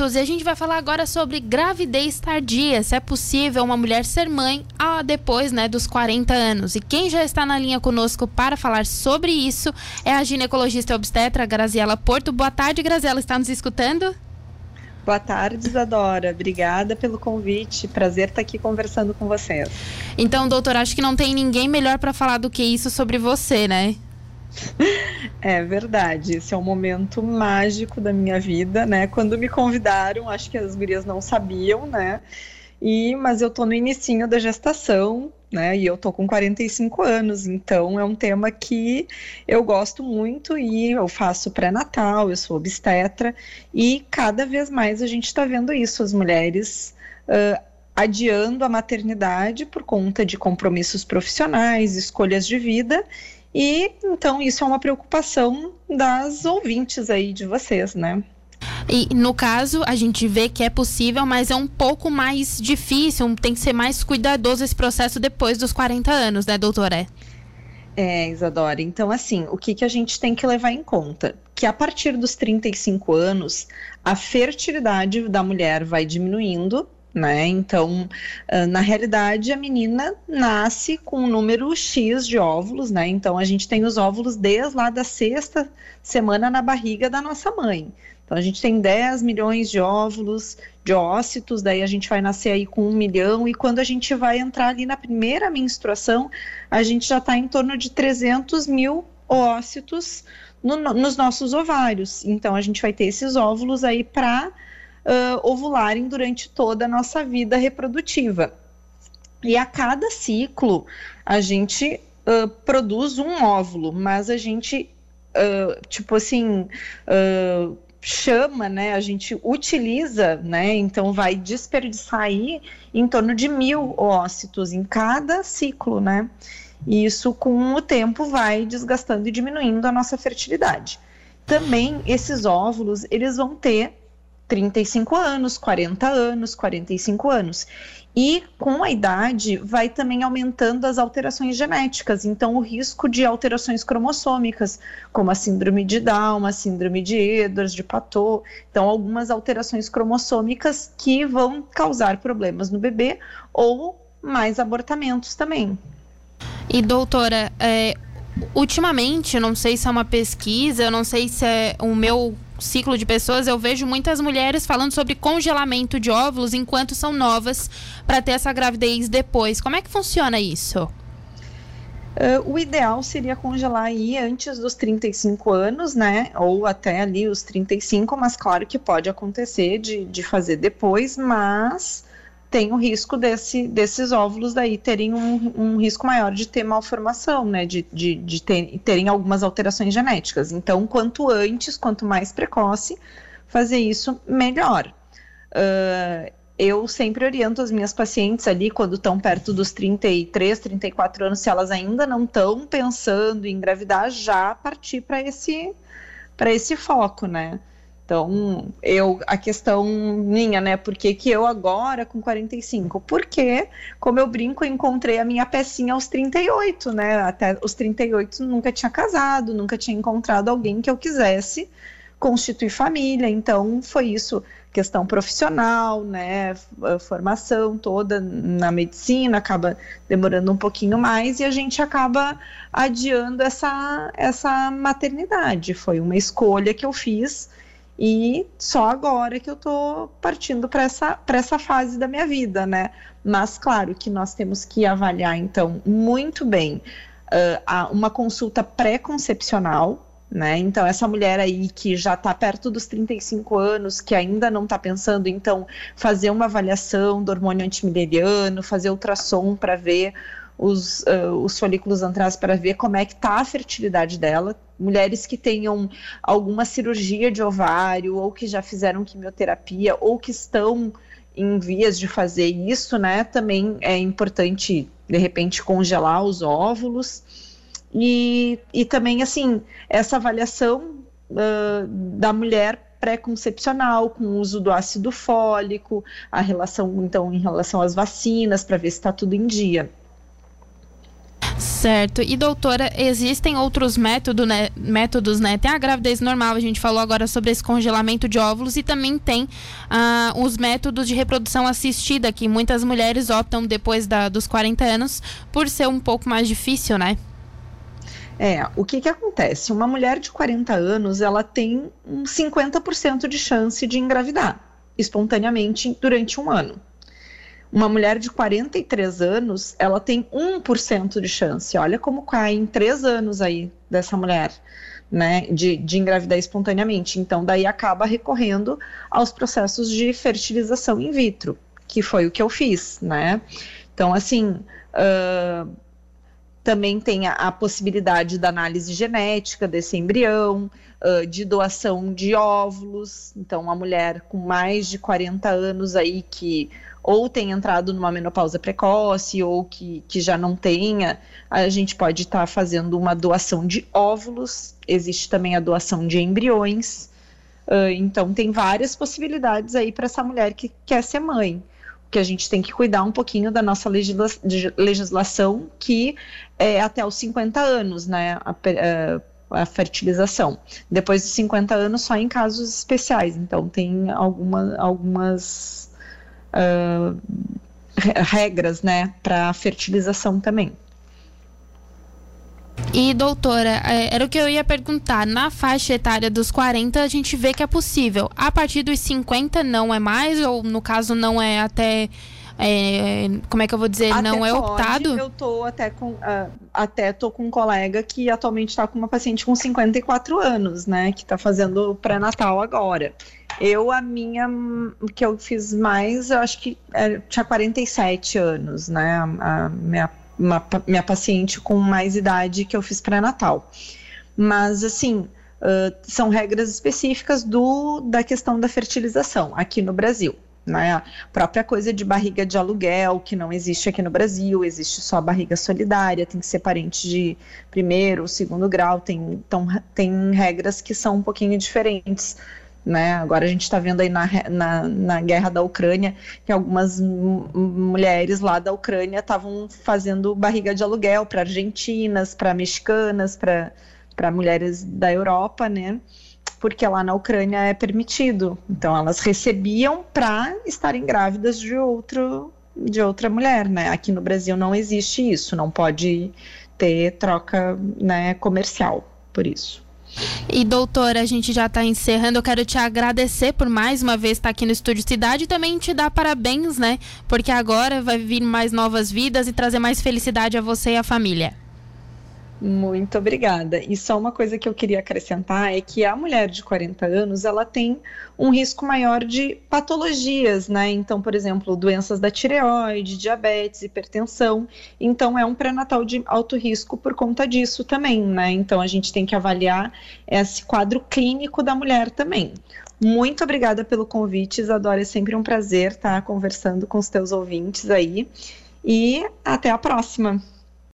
minutos e a gente vai falar agora sobre gravidez tardia. Se é possível uma mulher ser mãe ah, depois né, dos 40 anos. E quem já está na linha conosco para falar sobre isso é a ginecologista obstetra Graziela Porto. Boa tarde, Graziela. Está nos escutando? Boa tarde, Isadora. Obrigada pelo convite. Prazer estar aqui conversando com vocês. Então, doutor, acho que não tem ninguém melhor para falar do que isso sobre você, né? É verdade, esse é um momento mágico da minha vida, né? Quando me convidaram, acho que as gurias não sabiam, né? E, mas eu tô no inicinho da gestação, né? E eu tô com 45 anos, então é um tema que eu gosto muito e eu faço pré-natal, eu sou obstetra e cada vez mais a gente está vendo isso, as mulheres uh, adiando a maternidade por conta de compromissos profissionais, escolhas de vida e então isso é uma preocupação das ouvintes aí de vocês, né? E no caso, a gente vê que é possível, mas é um pouco mais difícil, tem que ser mais cuidadoso esse processo depois dos 40 anos, né, doutora? É, Isadora. Então, assim, o que, que a gente tem que levar em conta? Que a partir dos 35 anos, a fertilidade da mulher vai diminuindo né? Então, ah, na realidade, a menina nasce com um número X de óvulos, né? Então, a gente tem os óvulos desde lá da sexta semana na barriga da nossa mãe. Então, a gente tem 10 milhões de óvulos, de ócitos, daí a gente vai nascer aí com um milhão, e quando a gente vai entrar ali na primeira menstruação, a gente já está em torno de 300 mil ócitos no, nos nossos ovários. Então, a gente vai ter esses óvulos aí para uh, ovularem durante toda a nossa vida reprodutiva. E a cada ciclo, a gente uh, produz um óvulo, mas a gente, uh, tipo assim, chama, né? A gente utiliza, né? Então vai desperdiçar aí em torno de mil ócitos em cada ciclo, né? E isso com o tempo vai desgastando e diminuindo a nossa fertilidade. Também esses óvulos, eles vão ter 35 anos, 40 anos, 45 anos. E com a idade vai também aumentando as alterações genéticas, então o risco de alterações cromossômicas, como a síndrome de Down, a síndrome de Edwards, de Patot, então algumas alterações cromossômicas que vão causar problemas no bebê ou mais abortamentos também. E doutora, é, ultimamente, não sei se é uma pesquisa, eu não sei se é o meu ciclo de pessoas, eu vejo muitas mulheres falando sobre congelamento de óvulos enquanto são novas para ter essa gravidez depois. Como é que funciona isso? Uh, o ideal seria congelar aí antes dos 35 anos, né? Ou até ali os 35, mas claro que pode acontecer de, de fazer depois, mas tem o risco desse, desses óvulos daí terem um, um risco maior de ter malformação, né, de, de, de ter, terem algumas alterações genéticas. Então, quanto antes, quanto mais precoce, fazer isso, melhor. Uh, eu sempre oriento as minhas pacientes ali, quando estão perto dos 33, 34 anos, se elas ainda não estão pensando em engravidar, já partir para esse, esse foco, né? Então, eu, a questão minha, né, por que, que eu agora com 45? Porque, como eu brinco, eu encontrei a minha pecinha aos 38, né, até os 38 nunca tinha casado, nunca tinha encontrado alguém que eu quisesse constituir família, então foi isso, questão profissional, né, formação toda na medicina, acaba demorando um pouquinho mais e a gente acaba adiando essa, essa maternidade, foi uma escolha que eu fiz, e só agora que eu tô partindo para essa, essa fase da minha vida, né? Mas claro que nós temos que avaliar, então, muito bem uh, uma consulta pré-concepcional, né? Então, essa mulher aí que já está perto dos 35 anos, que ainda não está pensando, então, fazer uma avaliação do hormônio antimileriano, fazer ultrassom para ver os, uh, os folículos antrais para ver como é que está a fertilidade dela. Mulheres que tenham alguma cirurgia de ovário, ou que já fizeram quimioterapia, ou que estão em vias de fazer isso, né? Também é importante, de repente, congelar os óvulos. E, e também, assim, essa avaliação uh, da mulher pré-concepcional, com o uso do ácido fólico, a relação, então, em relação às vacinas, para ver se está tudo em dia. Certo. E doutora, existem outros método, né, métodos, né? Tem a gravidez normal, a gente falou agora sobre esse congelamento de óvulos e também tem ah, os métodos de reprodução assistida que muitas mulheres optam depois da, dos 40 anos por ser um pouco mais difícil, né? É, o que que acontece? Uma mulher de 40 anos, ela tem um 50% de chance de engravidar espontaneamente durante um ano. Uma mulher de 43 anos, ela tem 1% de chance. Olha como cai em três anos aí dessa mulher, né, de, de engravidar espontaneamente. Então, daí acaba recorrendo aos processos de fertilização in vitro, que foi o que eu fiz, né. Então, assim, uh, também tem a, a, possibilidade da análise genética desse embrião, uh, de doação de óvulos. Então, uma mulher com mais de 40 anos aí que ou tem entrado numa menopausa precoce ou que, que já não tenha, a gente pode estar tá fazendo uma doação de óvulos. Existe também a doação de embriões. Uh, então, tem várias possibilidades aí para essa mulher que quer ser mãe que a gente tem que cuidar um pouquinho da nossa legisla legislação, que é até os 50 anos, né? A, a, é, a, fertilização. Depois dos 50 anos, só em casos especiais. Então, tem alguma, algumas uh, regras, né, para fertilização também. E, doutora, é, era o que eu ia perguntar. Na faixa etária dos 40, a gente vê que é possível. A partir dos 50, não é mais? Ou, no caso, não é até. É, como é que eu vou dizer? Até não é pode, optado? Eu tô até com. Uh, até tô com um colega que atualmente está com uma paciente com 54 anos, né? Que está fazendo pré-natal agora. Eu, a minha, que eu fiz mais, eu acho que é, tinha 47 anos, né? A, a minha uma, minha paciente com mais idade que eu fiz pré-natal. Mas, assim, uh, são regras específicas do, da questão da fertilização aqui no Brasil. Né? A própria coisa de barriga de aluguel, que não existe aqui no Brasil, existe só barriga solidária, tem que ser parente de primeiro ou segundo grau, tem, então, tem regras que são um pouquinho diferentes né? Agora a gente está vendo aí na, na, na, guerra da Ucrânia que algumas mulheres lá da Ucrânia estavam fazendo barriga de aluguel para argentinas, para mexicanas, para mulheres da Europa, né? Porque lá na Ucrânia é permitido. Então elas recebiam para estarem grávidas de outro de outra mulher, né? Aqui no Brasil não existe isso, não pode ter troca né, comercial por isso. E doutora, a gente já está encerrando. Eu quero te agradecer por mais uma vez estar aqui no Estúdio Cidade e também te dar parabéns, né? Porque agora vai vir mais novas vidas e trazer mais felicidade a você e a família. Muito obrigada. E só uma coisa que eu queria acrescentar é que a mulher de 40 anos, ela tem um risco maior de patologias, né? Então, por exemplo, doenças da tireoide, diabetes, hipertensão. Então, é um pré-natal de alto risco por conta disso também, né? Então, a gente tem que avaliar esse quadro clínico da mulher também. Muito obrigada pelo convite, Isadora. É sempre um prazer estar conversando com os teus ouvintes aí. E até a próxima.